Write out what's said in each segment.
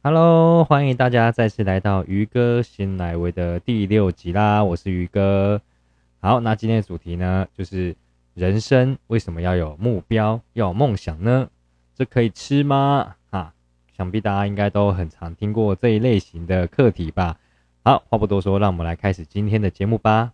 Hello，欢迎大家再次来到鱼哥新来维的第六集啦！我是鱼哥。好，那今天的主题呢，就是人生为什么要有目标、要有梦想呢？这可以吃吗？啊，想必大家应该都很常听过这一类型的课题吧。好，话不多说，让我们来开始今天的节目吧。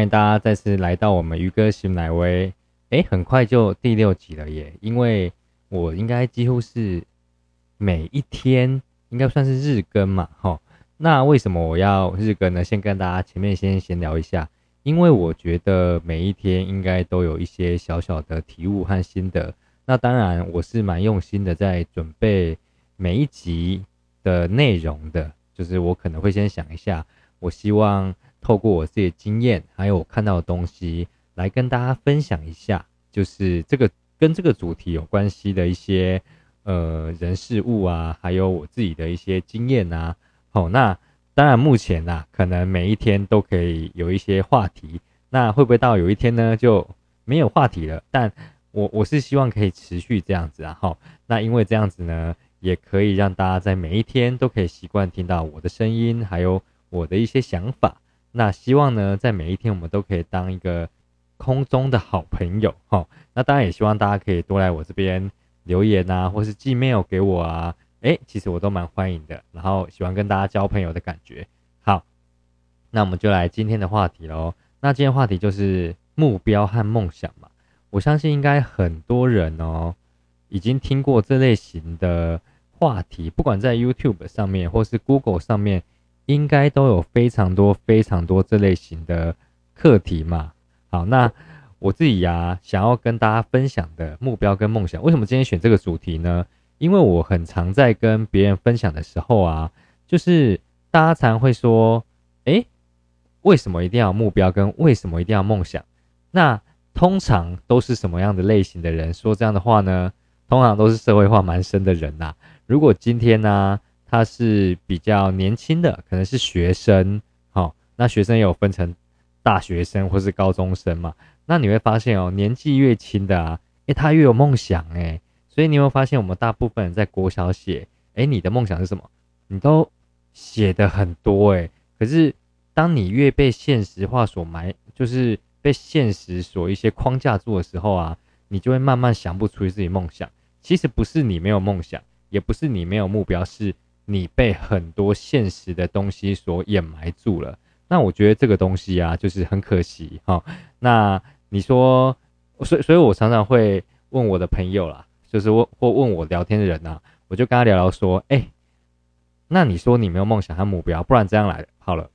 欢迎大家再次来到我们渔哥新奶威。哎，很快就第六集了耶！因为我应该几乎是每一天应该算是日更嘛，哈。那为什么我要日更呢？先跟大家前面先闲聊一下，因为我觉得每一天应该都有一些小小的体悟和心得。那当然，我是蛮用心的在准备每一集的内容的，就是我可能会先想一下，我希望。透过我自己的经验，还有我看到的东西，来跟大家分享一下，就是这个跟这个主题有关系的一些呃人事物啊，还有我自己的一些经验啊。好，那当然目前呐，可能每一天都可以有一些话题，那会不会到有一天呢就没有话题了？但我我是希望可以持续这样子啊。好，那因为这样子呢，也可以让大家在每一天都可以习惯听到我的声音，还有我的一些想法。那希望呢，在每一天我们都可以当一个空中的好朋友哈。那当然也希望大家可以多来我这边留言啊，或是寄 mail 给我啊。诶，其实我都蛮欢迎的，然后喜欢跟大家交朋友的感觉。好，那我们就来今天的话题喽。那今天话题就是目标和梦想嘛。我相信应该很多人哦，已经听过这类型的话题，不管在 YouTube 上面或是 Google 上面。应该都有非常多非常多这类型的课题嘛。好，那我自己呀，想要跟大家分享的目标跟梦想，为什么今天选这个主题呢？因为我很常在跟别人分享的时候啊，就是大家常会说，诶，为什么一定要目标跟为什么一定要梦想？那通常都是什么样的类型的人说这样的话呢？通常都是社会化蛮深的人呐。如果今天呢？他是比较年轻的，可能是学生，好，那学生也有分成大学生或是高中生嘛。那你会发现哦，年纪越轻的啊，诶，他越有梦想诶。所以你有发现，我们大部分人在国小写，诶，你的梦想是什么？你都写的很多诶。可是当你越被现实化所埋，就是被现实所一些框架住的时候啊，你就会慢慢想不出自己梦想。其实不是你没有梦想，也不是你没有目标，是。你被很多现实的东西所掩埋住了，那我觉得这个东西啊，就是很可惜哈。那你说，所所以我常常会问我的朋友啦，就是问或问我聊天的人呐，我就跟他聊聊说，哎，那你说你没有梦想和目标，不然这样来好了。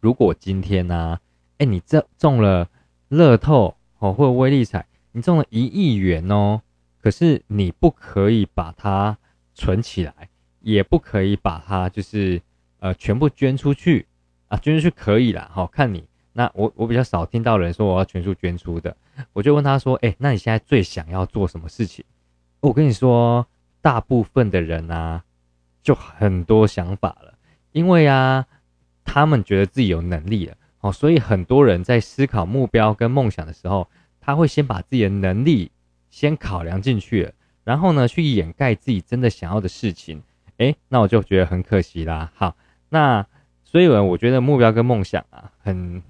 如果今天呢，哎，你这中了乐透哦，或者威力彩，你中了一亿元哦，可是你不可以把它存起来。也不可以把它就是呃全部捐出去啊，捐出去可以啦，好看你。那我我比较少听到人说我要全数捐出的，我就问他说，哎，那你现在最想要做什么事情？我跟你说，大部分的人啊，就很多想法了，因为啊，他们觉得自己有能力了，哦，所以很多人在思考目标跟梦想的时候，他会先把自己的能力先考量进去，然后呢，去掩盖自己真的想要的事情。哎，那我就觉得很可惜啦。好，那所以呢我觉得目标跟梦想啊，很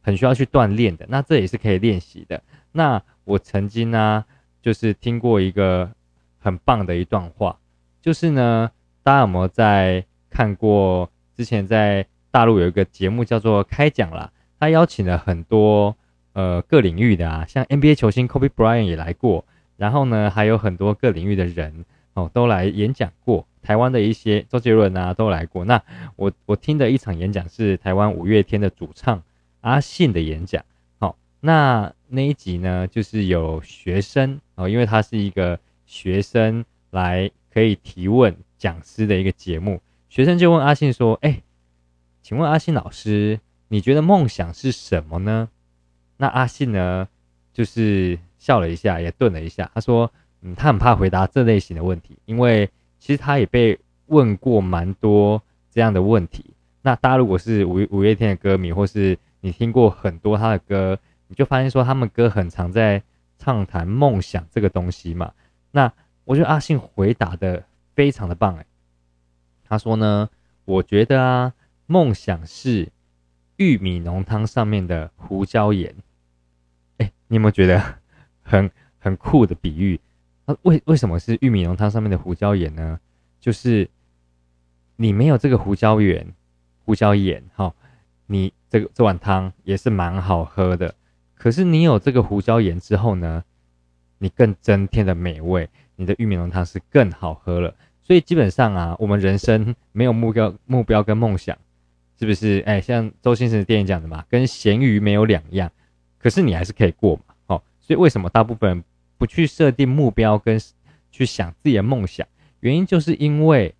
很需要去锻炼的。那这也是可以练习的。那我曾经呢，就是听过一个很棒的一段话，就是呢，大家有没有在看过？之前在大陆有一个节目叫做《开讲》啦，他邀请了很多呃各领域的啊，像 NBA 球星 Kobe Bryant 也来过，然后呢，还有很多各领域的人哦都来演讲过。台湾的一些周杰伦啊都来过。那我我听的一场演讲是台湾五月天的主唱阿信的演讲。好，那那一集呢，就是有学生哦，因为他是一个学生来可以提问讲师的一个节目。学生就问阿信说：“哎，请问阿信老师，你觉得梦想是什么呢？”那阿信呢就是笑了一下，也顿了一下。他说：“嗯，他很怕回答这类型的问题，因为其实他也被问过蛮多这样的问题。那大家如果是五五月天的歌迷，或是你听过很多他的歌，你就发现说他们歌很常在畅谈梦想这个东西嘛。那我觉得阿信回答的非常的棒哎。他说呢，我觉得啊，梦想是玉米浓汤上面的胡椒盐。”哎，你有没有觉得很很酷的比喻？啊，为为什么是玉米浓汤上面的胡椒盐呢？就是你没有这个胡椒盐，胡椒盐，哈，你这个这碗汤也是蛮好喝的。可是你有这个胡椒盐之后呢，你更增添的美味，你的玉米浓汤是更好喝了。所以基本上啊，我们人生没有目标、目标跟梦想，是不是？哎，像周星驰的电影讲的嘛，跟咸鱼没有两样。可是你还是可以过嘛，哦，所以为什么大部分人不去设定目标跟去想自己的梦想？原因就是因为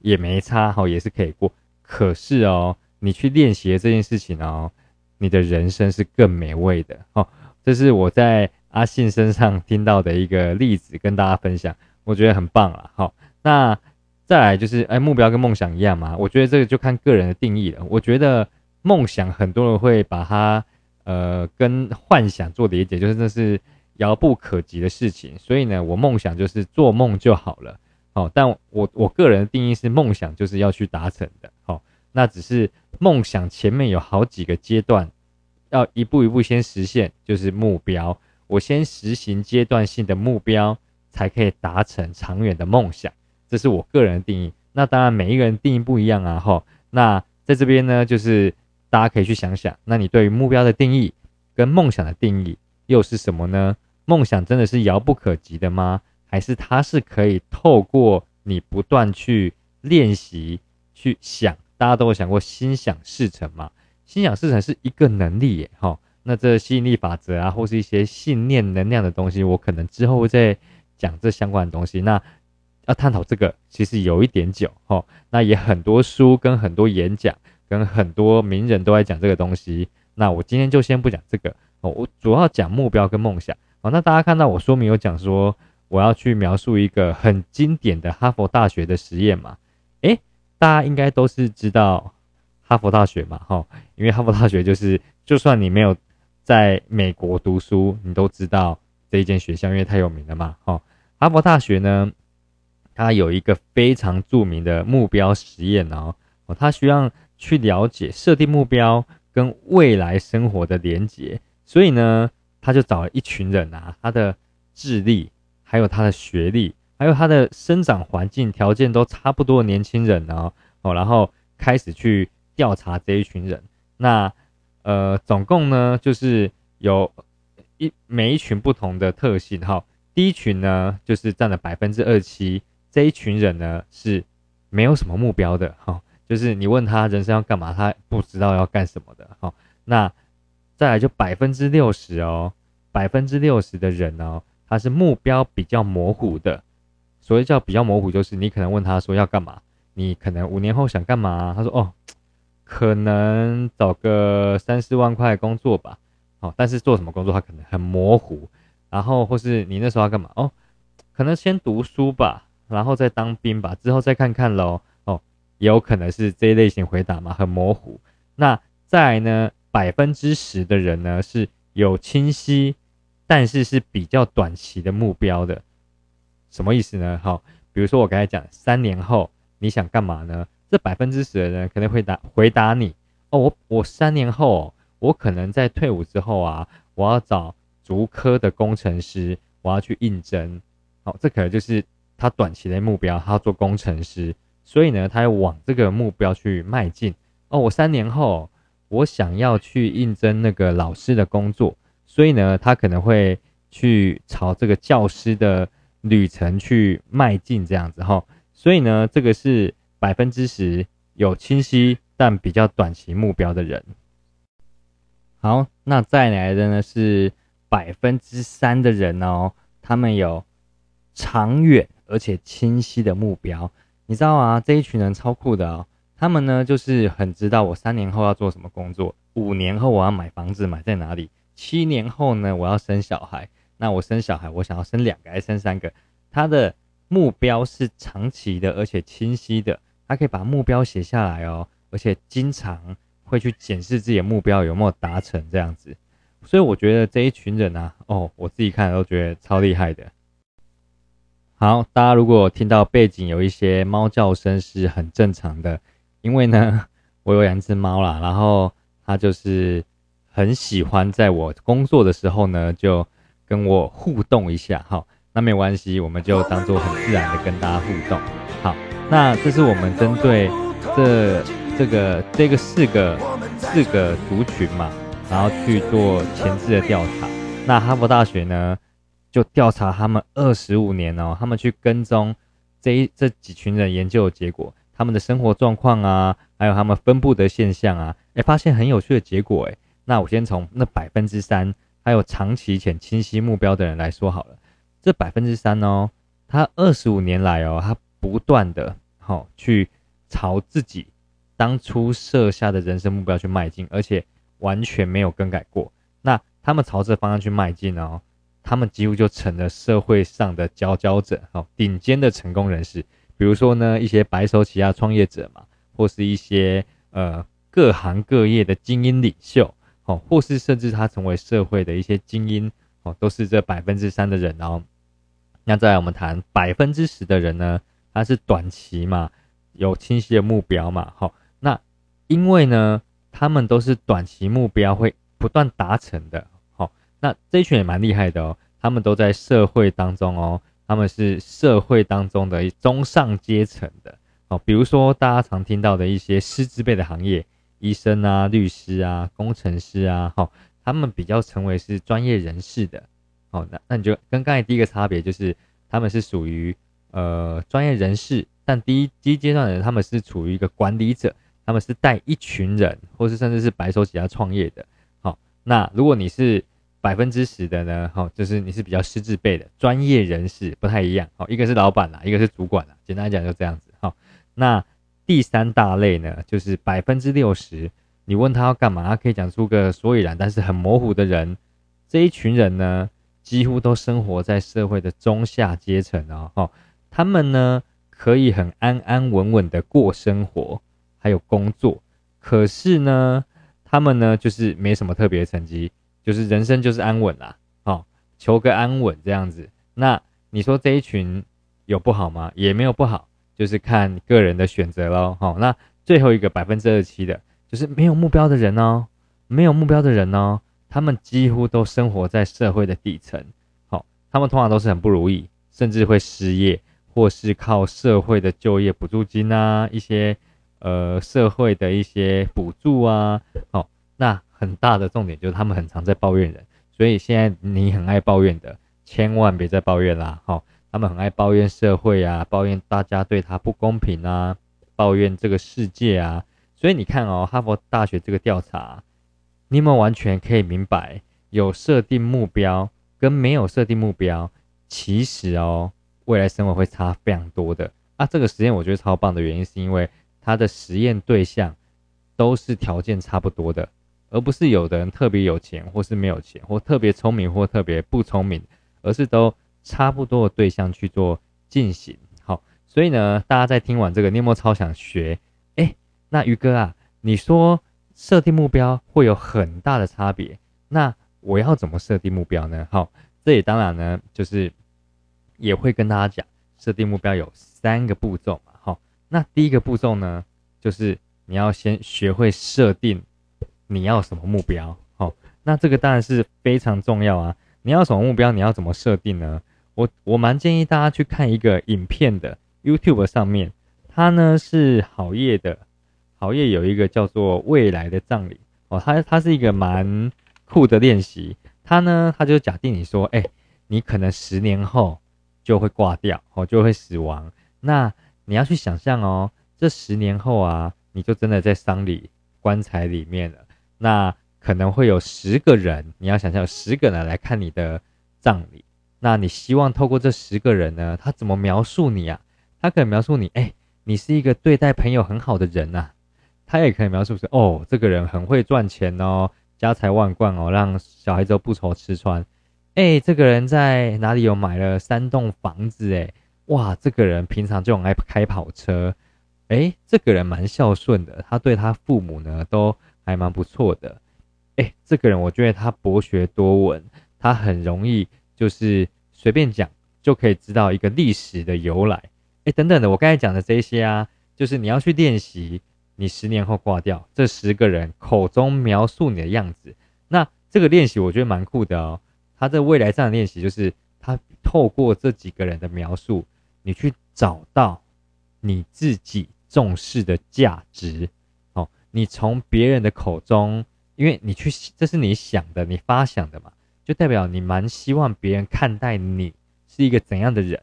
也没差，哈，也是可以过。可是哦，你去练习这件事情哦，你的人生是更美味的，哦，这是我在阿信身上听到的一个例子，跟大家分享，我觉得很棒啊，好，那再来就是，哎，目标跟梦想一样嘛？我觉得这个就看个人的定义了。我觉得梦想很多人会把它。呃，跟幻想做理解，就是那是遥不可及的事情，所以呢，我梦想就是做梦就好了，好，但我我个人的定义是梦想就是要去达成的，好，那只是梦想前面有好几个阶段，要一步一步先实现，就是目标，我先实行阶段性的目标，才可以达成长远的梦想，这是我个人的定义，那当然每一个人定义不一样啊，哈，那在这边呢，就是。大家可以去想想，那你对于目标的定义跟梦想的定义又是什么呢？梦想真的是遥不可及的吗？还是它是可以透过你不断去练习去想？大家都有想过心想事成嘛？心想事成是一个能力耶，哈。那这吸引力法则啊，或是一些信念能量的东西，我可能之后会再讲这相关的东西。那要探讨这个，其实有一点久，哈。那也很多书跟很多演讲。跟很多名人都在讲这个东西，那我今天就先不讲这个，我主要讲目标跟梦想哦。那大家看到我说明有讲说，我要去描述一个很经典的哈佛大学的实验嘛？诶，大家应该都是知道哈佛大学嘛，哈，因为哈佛大学就是就算你没有在美国读书，你都知道这一间学校，因为太有名了嘛，哈。哈佛大学呢，它有一个非常著名的目标实验哦，哦，它需要。去了解设定目标跟未来生活的连结，所以呢，他就找了一群人啊，他的智力、还有他的学历、还有他的生长环境条件都差不多的年轻人呢，哦，然后开始去调查这一群人。那呃，总共呢，就是有一每一群不同的特性哈。第一群呢，就是占了百分之二七，这一群人呢是没有什么目标的哈。就是你问他人生要干嘛，他不知道要干什么的。好，那再来就百分之六十哦，百分之六十的人哦，他是目标比较模糊的。所谓叫比较模糊，就是你可能问他说要干嘛，你可能五年后想干嘛，他说哦，可能找个三四万块工作吧。好，但是做什么工作他可能很模糊。然后或是你那时候要干嘛哦，可能先读书吧，然后再当兵吧，之后再看看喽。哦也有可能是这一类型回答嘛，很模糊。那再来呢，百分之十的人呢是有清晰，但是是比较短期的目标的。什么意思呢？好，比如说我刚才讲三年后你想干嘛呢？这百分之十的人可能会答回答你哦，我我三年后我可能在退伍之后啊，我要找足科的工程师，我要去应征。好，这可能就是他短期的目标，他要做工程师。所以呢，他要往这个目标去迈进哦。我三年后，我想要去应征那个老师的工作，所以呢，他可能会去朝这个教师的旅程去迈进，这样子哈。所以呢，这个是百分之十有清晰但比较短期目标的人。好，那再来的呢是百分之三的人哦，他们有长远而且清晰的目标。你知道啊，这一群人超酷的哦。他们呢，就是很知道我三年后要做什么工作，五年后我要买房子买在哪里，七年后呢，我要生小孩。那我生小孩，我想要生两个还是生三个？他的目标是长期的，而且清晰的。他可以把目标写下来哦，而且经常会去检视自己的目标有没有达成这样子。所以我觉得这一群人啊，哦，我自己看都觉得超厉害的。好，大家如果听到背景有一些猫叫声是很正常的，因为呢，我有两只猫啦，然后它就是很喜欢在我工作的时候呢，就跟我互动一下。好，那没关系，我们就当做很自然的跟大家互动。好，那这是我们针对这这个这个四个四个族群嘛。然后去做前置的调查，那哈佛大学呢，就调查他们二十五年哦，他们去跟踪这一这几群人研究的结果，他们的生活状况啊，还有他们分布的现象啊，哎，发现很有趣的结果哎。那我先从那百分之三还有长期且清晰目标的人来说好了，这百分之三哦，他二十五年来哦，他不断的好去朝自己当初设下的人生目标去迈进，而且。完全没有更改过，那他们朝这方向去迈进哦，他们几乎就成了社会上的佼佼者，好顶尖的成功人士。比如说呢，一些白手起家创业者嘛，或是一些呃各行各业的精英领袖，哦，或是甚至他成为社会的一些精英，哦，都是这百分之三的人哦。那再来我们谈百分之十的人呢，他是短期嘛，有清晰的目标嘛，好，那因为呢。他们都是短期目标会不断达成的，好，那这一群也蛮厉害的哦。他们都在社会当中哦，他们是社会当中的中上阶层的哦。比如说大家常听到的一些师资辈的行业，医生啊、律师啊、工程师啊，好，他们比较成为是专业人士的，哦，那那你就跟刚才第一个差别就是，他们是属于呃专业人士，但第一第一阶段的人，他们是处于一个管理者。他们是带一群人，或是甚至是白手起家创业的。好，那如果你是百分之十的呢？好，就是你是比较师资辈的专业人士，不太一样。好，一个是老板啦，一个是主管啦。简单来讲就这样子。好，那第三大类呢，就是百分之六十，你问他要干嘛，他可以讲出个所以然，但是很模糊的人。这一群人呢，几乎都生活在社会的中下阶层哦。哈，他们呢，可以很安安稳稳的过生活。还有工作，可是呢，他们呢就是没什么特别的成绩，就是人生就是安稳啦，好，求个安稳这样子。那你说这一群有不好吗？也没有不好，就是看个人的选择喽。好，那最后一个百分之二十七的，就是没有目标的人哦，没有目标的人哦，他们几乎都生活在社会的底层，好，他们通常都是很不如意，甚至会失业，或是靠社会的就业补助金啊一些。呃，社会的一些补助啊，好，那很大的重点就是他们很常在抱怨人，所以现在你很爱抱怨的，千万别再抱怨啦，好，他们很爱抱怨社会啊，抱怨大家对他不公平啊，抱怨这个世界啊，所以你看哦，哈佛大学这个调查，你们完全可以明白，有设定目标跟没有设定目标，其实哦，未来生活会差非常多的啊。这个实验我觉得超棒的原因是因为。它的实验对象都是条件差不多的，而不是有的人特别有钱，或是没有钱，或特别聪明，或特别不聪明，而是都差不多的对象去做进行。好，所以呢，大家在听完这个，你有没有超想学？哎，那于哥啊，你说设定目标会有很大的差别，那我要怎么设定目标呢？好，这里当然呢，就是也会跟大家讲，设定目标有三个步骤嘛。那第一个步骤呢，就是你要先学会设定你要什么目标。好，那这个当然是非常重要啊。你要什么目标？你要怎么设定呢？我我蛮建议大家去看一个影片的 YouTube 上面，它呢是好业的，好业有一个叫做未来的葬礼哦，它它是一个蛮酷的练习。它呢，它就假定你说，哎，你可能十年后就会挂掉，哦，就会死亡。那你要去想象哦，这十年后啊，你就真的在丧礼棺材里面了。那可能会有十个人，你要想象十个人来看你的葬礼。那你希望透过这十个人呢，他怎么描述你啊？他可以描述你，哎，你是一个对待朋友很好的人呐。他也可以描述是，哦，这个人很会赚钱哦，家财万贯哦，让小孩子都不愁吃穿。哎，这个人在哪里有买了三栋房子？哎，哇，这个人平常就很爱开跑车。哎，这个人蛮孝顺的，他对他父母呢都还蛮不错的。哎，这个人我觉得他博学多闻，他很容易就是随便讲就可以知道一个历史的由来。哎，等等的，我刚才讲的这些啊，就是你要去练习，你十年后挂掉这十个人口中描述你的样子。那这个练习我觉得蛮酷的哦。他在未来上的练习，就是他透过这几个人的描述，你去找到你自己重视的价值。你从别人的口中，因为你去，这是你想的，你发想的嘛，就代表你蛮希望别人看待你是一个怎样的人，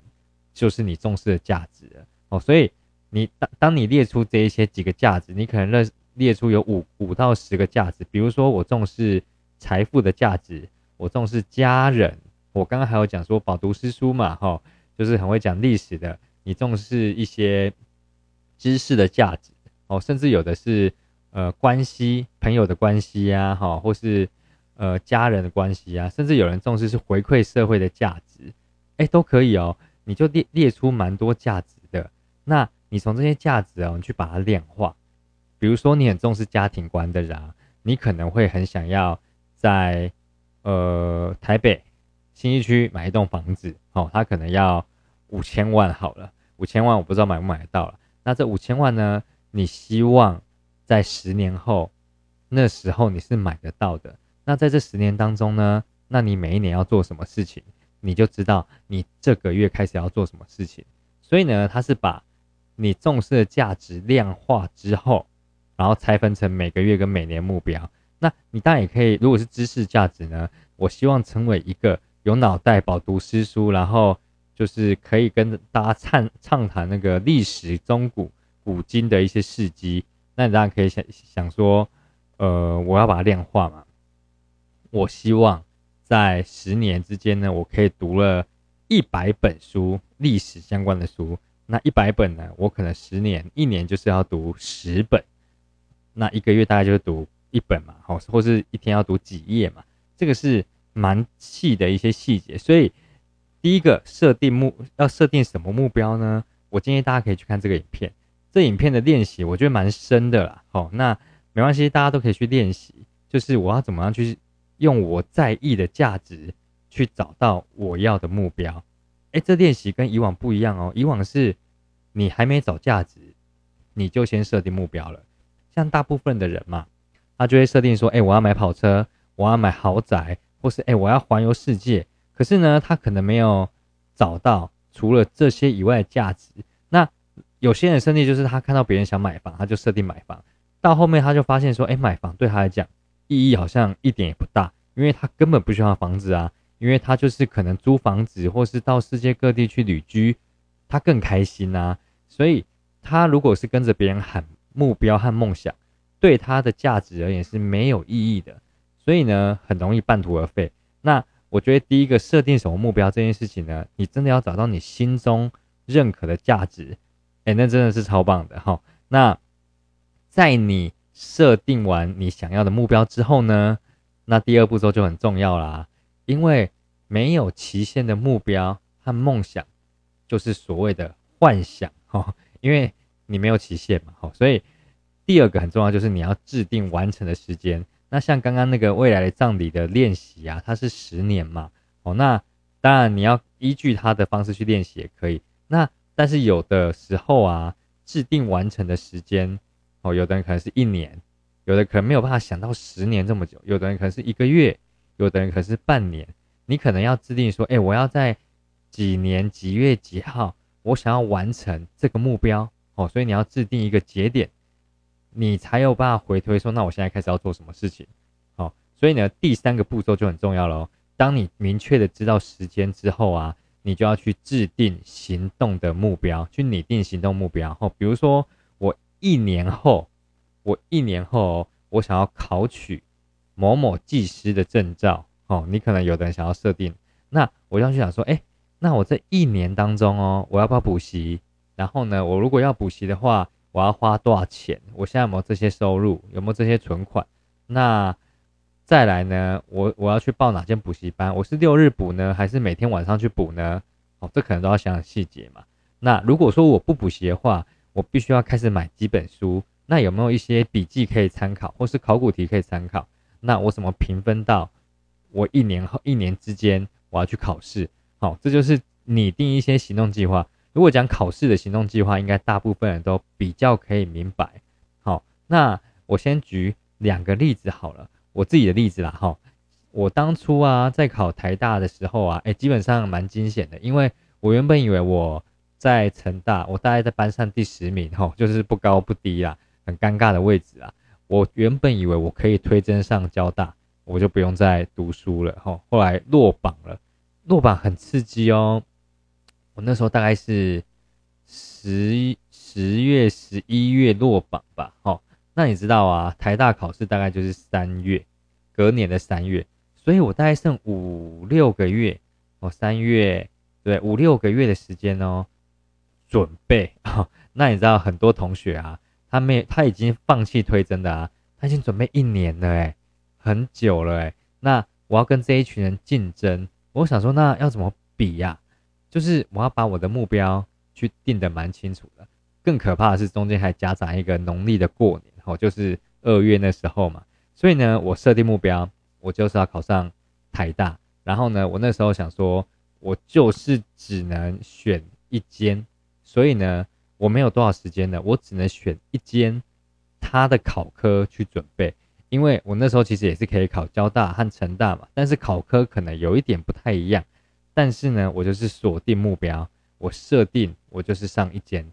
就是你重视的价值哦。所以你当当你列出这一些几个价值，你可能列列出有五五到十个价值，比如说我重视财富的价值。我重视家人，我刚刚还有讲说饱读诗书嘛，哈，就是很会讲历史的。你重视一些知识的价值，哦，甚至有的是呃关系，朋友的关系呀，哈，或是呃家人的关系呀，甚至有人重视是回馈社会的价值，哎，都可以哦。你就列列出蛮多价值的，那你从这些价值哦，你去把它量化。比如说你很重视家庭观的人，你可能会很想要在呃，台北新一区买一栋房子，哦，他可能要五千万好了，五千万我不知道买不买得到了。那这五千万呢？你希望在十年后，那时候你是买得到的。那在这十年当中呢？那你每一年要做什么事情，你就知道你这个月开始要做什么事情。所以呢，他是把你重视的价值量化之后，然后拆分成每个月跟每年目标。那你当然也可以，如果是知识价值呢？我希望成为一个有脑袋、饱读诗书，然后就是可以跟大家畅畅谈那个历史、中古、古今的一些事迹。那你当然可以想想说，呃，我要把它量化嘛。我希望在十年之间呢，我可以读了一百本书，历史相关的书。那一百本呢，我可能十年，一年就是要读十本，那一个月大概就是读。一本嘛，好，或是一天要读几页嘛，这个是蛮细的一些细节。所以第一个设定目要设定什么目标呢？我建议大家可以去看这个影片，这影片的练习我觉得蛮深的啦。好，那没关系，大家都可以去练习。就是我要怎么样去用我在意的价值去找到我要的目标。哎，这练习跟以往不一样哦。以往是你还没找价值，你就先设定目标了。像大部分的人嘛。他就会设定说：“哎，我要买跑车，我要买豪宅，或是哎，我要环游世界。”可是呢，他可能没有找到除了这些以外的价值。那有些人设定就是他看到别人想买房，他就设定买房。到后面他就发现说：“哎，买房对他来讲意义好像一点也不大，因为他根本不需要房子啊，因为他就是可能租房子，或是到世界各地去旅居，他更开心啊。所以他如果是跟着别人喊目标和梦想。”对他的价值而言是没有意义的，所以呢，很容易半途而废。那我觉得第一个设定什么目标这件事情呢，你真的要找到你心中认可的价值，哎，那真的是超棒的哈。那在你设定完你想要的目标之后呢，那第二步骤就很重要啦，因为没有期限的目标和梦想，就是所谓的幻想哈，因为你没有期限嘛，好，所以。第二个很重要，就是你要制定完成的时间。那像刚刚那个未来的葬礼的练习啊，它是十年嘛，哦，那当然你要依据他的方式去练习也可以。那但是有的时候啊，制定完成的时间，哦，有的人可能是一年，有的可能没有办法想到十年这么久，有的人可能是一个月，有的人可能是半年。你可能要制定说，哎，我要在几年几月几号，我想要完成这个目标，哦，所以你要制定一个节点。你才有办法回推说，那我现在开始要做什么事情？好，所以呢，第三个步骤就很重要喽。当你明确的知道时间之后啊，你就要去制定行动的目标，去拟定行动目标。哦，比如说我一年后，我一年后我想要考取某某技师的证照。哦，你可能有的人想要设定，那我要去想说，哎，那我这一年当中哦，我要不要补习？然后呢，我如果要补习的话。我要花多少钱？我现在有没有这些收入？有没有这些存款？那再来呢，我我要去报哪间补习班？我是六日补呢，还是每天晚上去补呢？哦，这可能都要想想细节嘛。那如果说我不补习的话，我必须要开始买几本书。那有没有一些笔记可以参考，或是考古题可以参考？那我怎么评分到我一年后一年之间我要去考试？好，这就是拟定一些行动计划。如果讲考试的行动计划，应该大部分人都比较可以明白。好，那我先举两个例子好了，我自己的例子啦。哈，我当初啊在考台大的时候啊，哎，基本上蛮惊险的，因为我原本以为我在成大，我大概在班上第十名，哈，就是不高不低啦。很尴尬的位置啊！我原本以为我可以推甄上交大，我就不用再读书了哈。后来落榜了，落榜很刺激哦。我那时候大概是十十月、十一月落榜吧。哈，那你知道啊，台大考试大概就是三月，隔年的三月，所以我大概剩五六个月哦，三月对五六个月的时间哦，准备啊。那你知道很多同学啊。他没，他已经放弃推甄的啊，他已经准备一年了哎，很久了哎。那我要跟这一群人竞争，我想说那要怎么比呀？就是我要把我的目标去定的蛮清楚的。更可怕的是中间还夹杂一个农历的过年，哦，就是二月那时候嘛。所以呢，我设定目标，我就是要考上台大。然后呢，我那时候想说，我就是只能选一间，所以呢。我没有多少时间的，我只能选一间他的考科去准备，因为我那时候其实也是可以考交大和成大嘛，但是考科可能有一点不太一样。但是呢，我就是锁定目标，我设定我就是上一间，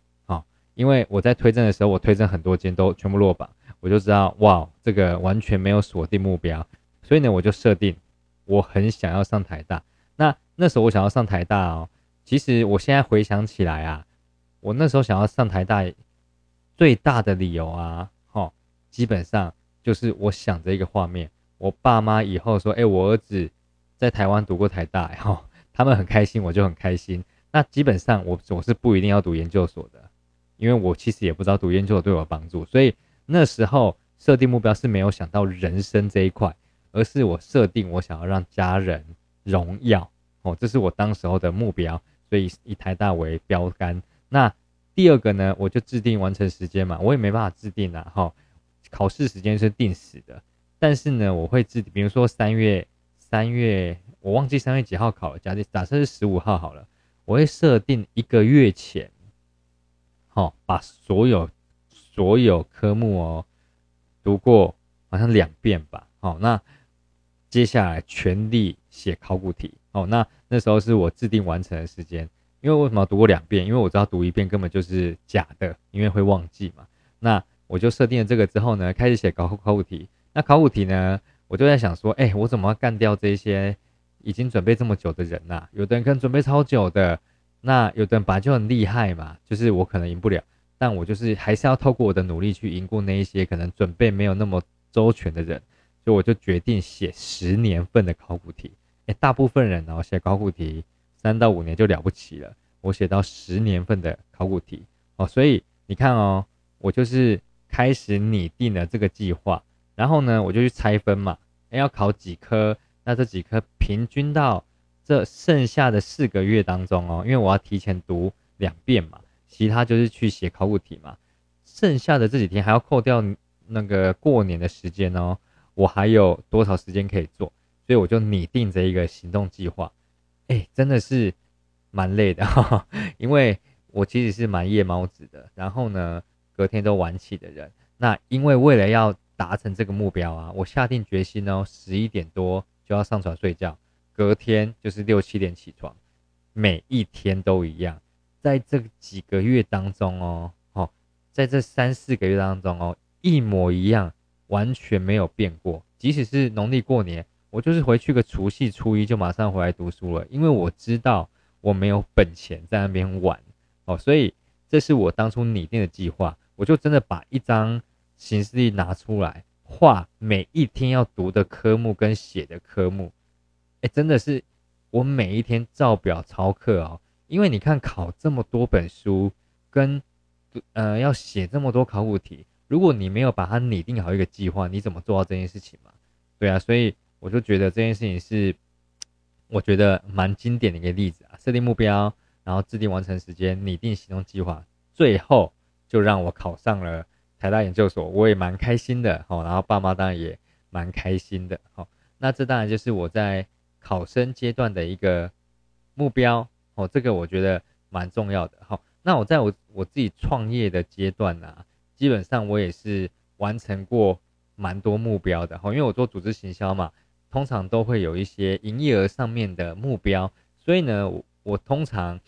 因为我在推荐的时候，我推荐很多间都全部落榜，我就知道哇，这个完全没有锁定目标，所以呢，我就设定我很想要上台大。那那时候我想要上台大哦，其实我现在回想起来啊。我那时候想要上台大，最大的理由啊，哈，基本上就是我想着一个画面，我爸妈以后说，哎，我儿子在台湾读过台大，哈，他们很开心，我就很开心。那基本上我我是不一定要读研究所的，因为我其实也不知道读研究所对我有帮助，所以那时候设定目标是没有想到人生这一块，而是我设定我想要让家人荣耀，哦，这是我当时候的目标，所以以台大为标杆。那第二个呢，我就制定完成时间嘛，我也没办法制定啊，哈，考试时间是定死的，但是呢，我会制，比如说三月三月，我忘记三月几号考了，假设假设是十五号好了，我会设定一个月前，好，把所有所有科目哦读过，好像两遍吧，好，那接下来全力写考古题，哦，那那时候是我制定完成的时间。因为为什么要读过两遍？因为我知道读一遍根本就是假的，因为会忘记嘛。那我就设定了这个之后呢，开始写考考古题。那考古题呢，我就在想说，哎，我怎么要干掉这些已经准备这么久的人呐？有的人可能准备超久的，那有的人本来就很厉害嘛，就是我可能赢不了，但我就是还是要透过我的努力去赢过那一些可能准备没有那么周全的人。所以我就决定写十年份的考古题。哎，大部分人哦写考古题。三到五年就了不起了，我写到十年份的考古题哦，所以你看哦，我就是开始拟定了这个计划，然后呢，我就去拆分嘛，要考几科，那这几科平均到这剩下的四个月当中哦，因为我要提前读两遍嘛，其他就是去写考古题嘛，剩下的这几天还要扣掉那个过年的时间哦，我还有多少时间可以做，所以我就拟定这一个行动计划。哎，真的是蛮累的，因为我其实是蛮夜猫子的，然后呢，隔天都晚起的人。那因为为了要达成这个目标啊，我下定决心哦，十一点多就要上床睡觉，隔天就是六七点起床，每一天都一样。在这几个月当中哦，哦，在这三四个月当中哦，一模一样，完全没有变过，即使是农历过年。我就是回去个除夕初一就马上回来读书了，因为我知道我没有本钱在那边玩哦，所以这是我当初拟定的计划。我就真的把一张行事历拿出来画每一天要读的科目跟写的科目，哎，真的是我每一天照表抄课哦。因为你看考这么多本书跟呃要写这么多考古题，如果你没有把它拟定好一个计划，你怎么做到这件事情嘛？对啊，所以我就觉得这件事情是我觉得蛮经典的一个例子啊，设定目标，然后制定完成时间，拟定行动计划，最后就让我考上了台大研究所，我也蛮开心的哦，然后爸妈当然也蛮开心的哦，那这当然就是我在考生阶段的一个目标哦，这个我觉得蛮重要的。好，那我在我我自己创业的阶段呢，基本上我也是完成过蛮多目标的。哈，因为我做组织行销嘛，通常都会有一些营业额上面的目标，所以呢，我通常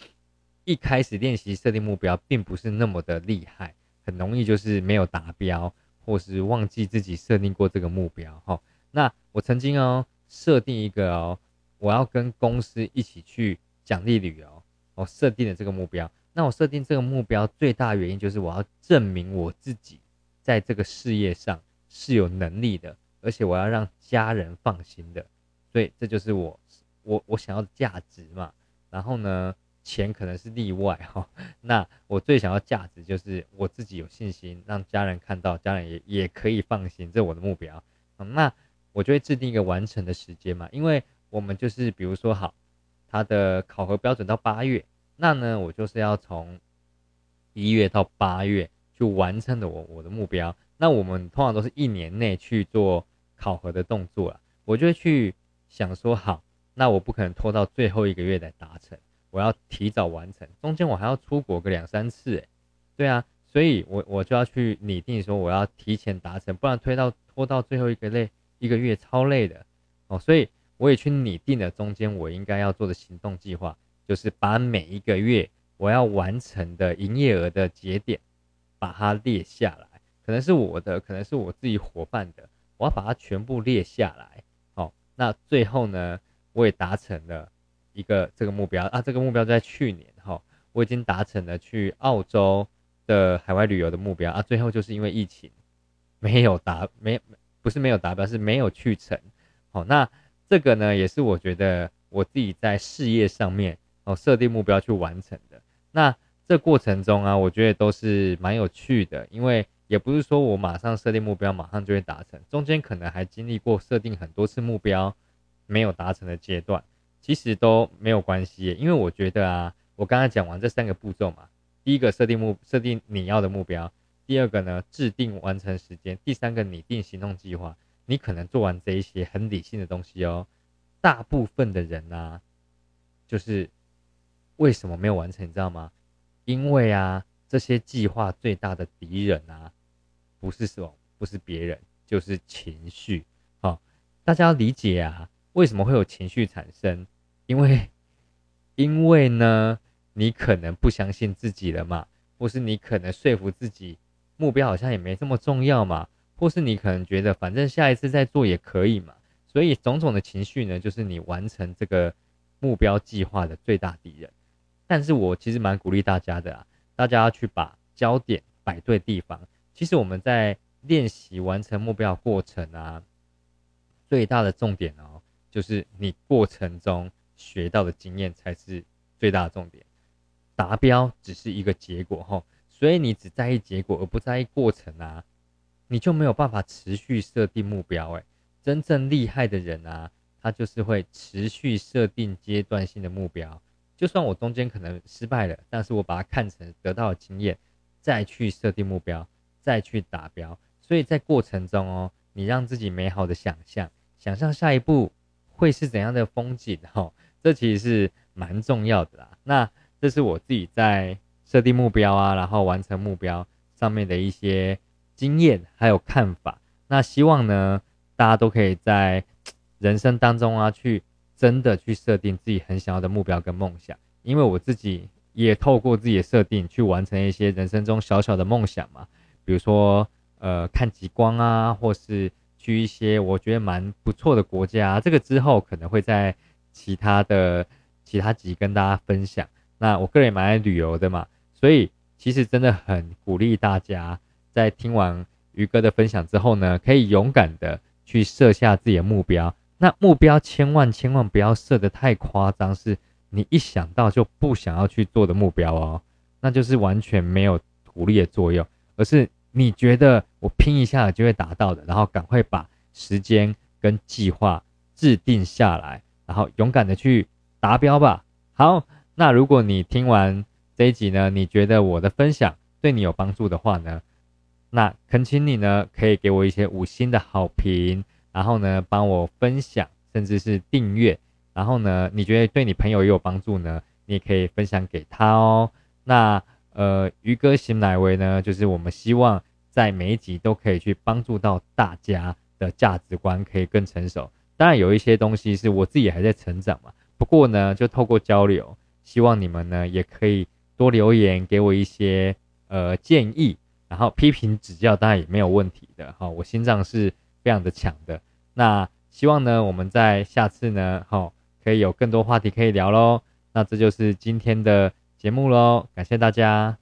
一开始练习设定目标，并不是那么的厉害，很容易就是没有达标，或是忘记自己设定过这个目标。哈，那我曾经哦。设定一个哦，我要跟公司一起去奖励旅游，我设定了这个目标。那我设定这个目标最大原因就是我要证明我自己在这个事业上是有能力的，而且我要让家人放心的。所以这就是我我我想要的价值嘛。然后呢，钱可能是例外哈。那我最想要价值就是我自己有信心，让家人看到，家人也也可以放心，这是我的目标。那。我就会制定一个完成的时间嘛，因为我们就是比如说好，它的考核标准到八月，那呢我就是要从一月到八月去完成的我我的目标。那我们通常都是一年内去做考核的动作了，我就会去想说好，那我不可能拖到最后一个月来达成，我要提早完成，中间我还要出国个两三次，诶，对啊，所以我我就要去拟定说我要提前达成，不然推到拖到最后一个类。一个月超累的哦，所以我也去拟定了中间我应该要做的行动计划，就是把每一个月我要完成的营业额的节点，把它列下来，可能是我的，可能是我自己伙伴的，我要把它全部列下来。好，那最后呢，我也达成了一个这个目标啊，这个目标在去年哈，我已经达成了去澳洲的海外旅游的目标啊，最后就是因为疫情没有达没。不是没有达标，是没有去成。好，那这个呢，也是我觉得我自己在事业上面哦设定目标去完成的。那这过程中啊，我觉得都是蛮有趣的，因为也不是说我马上设定目标马上就会达成，中间可能还经历过设定很多次目标没有达成的阶段，其实都没有关系，因为我觉得啊，我刚才讲完这三个步骤嘛，第一个设定目设定你要的目标。第二个呢，制定完成时间；第三个，拟定行动计划。你可能做完这一些很理性的东西哦，大部分的人呢，就是为什么没有完成？你知道吗？因为啊，这些计划最大的敌人啊，不是什么，不是别人，就是情绪。好，大家要理解啊，为什么会有情绪产生？因为，因为呢，你可能不相信自己了嘛，或是你可能说服自己。目标好像也没这么重要嘛，或是你可能觉得反正下一次再做也可以嘛，所以种种的情绪呢，就是你完成这个目标计划的最大敌人。但是我其实蛮鼓励大家的啊，大家要去把焦点摆对地方。其实我们在练习完成目标过程啊，最大的重点哦，就是你过程中学到的经验才是最大的重点，达标只是一个结果哈。所以你只在意结果而不在意过程啊，你就没有办法持续设定目标。诶，真正厉害的人啊，他就是会持续设定阶段性的目标。就算我中间可能失败了，但是我把它看成得到的经验，再去设定目标，再去达标。所以在过程中哦，你让自己美好的想象，想象下一步会是怎样的风景哈，这其实是蛮重要的啦。那这是我自己在。设定目标啊，然后完成目标上面的一些经验还有看法。那希望呢，大家都可以在人生当中啊，去真的去设定自己很想要的目标跟梦想。因为我自己也透过自己的设定去完成一些人生中小小的梦想嘛，比如说呃看极光啊，或是去一些我觉得蛮不错的国家。这个之后可能会在其他的其他集跟大家分享。那我个人也蛮爱旅游的嘛。所以其实真的很鼓励大家，在听完于哥的分享之后呢，可以勇敢的去设下自己的目标。那目标千万千万不要设的太夸张，是你一想到就不想要去做的目标哦，那就是完全没有鼓励的作用，而是你觉得我拼一下就会达到的，然后赶快把时间跟计划制定下来，然后勇敢的去达标吧。好，那如果你听完这一集呢，你觉得我的分享对你有帮助的话呢，那恳请你呢可以给我一些五星的好评，然后呢帮我分享，甚至是订阅。然后呢，你觉得对你朋友也有帮助呢，你也可以分享给他哦。那呃，鱼哥醒奶威呢，就是我们希望在每一集都可以去帮助到大家的价值观可以更成熟。当然有一些东西是我自己还在成长嘛。不过呢，就透过交流，希望你们呢也可以多留言给我一些呃建议，然后批评指教。当然也没有问题的哈，我心脏是非常的强的。那希望呢？我们在下次呢，哈，可以有更多话题可以聊喽。那这就是今天的节目喽，感谢大家。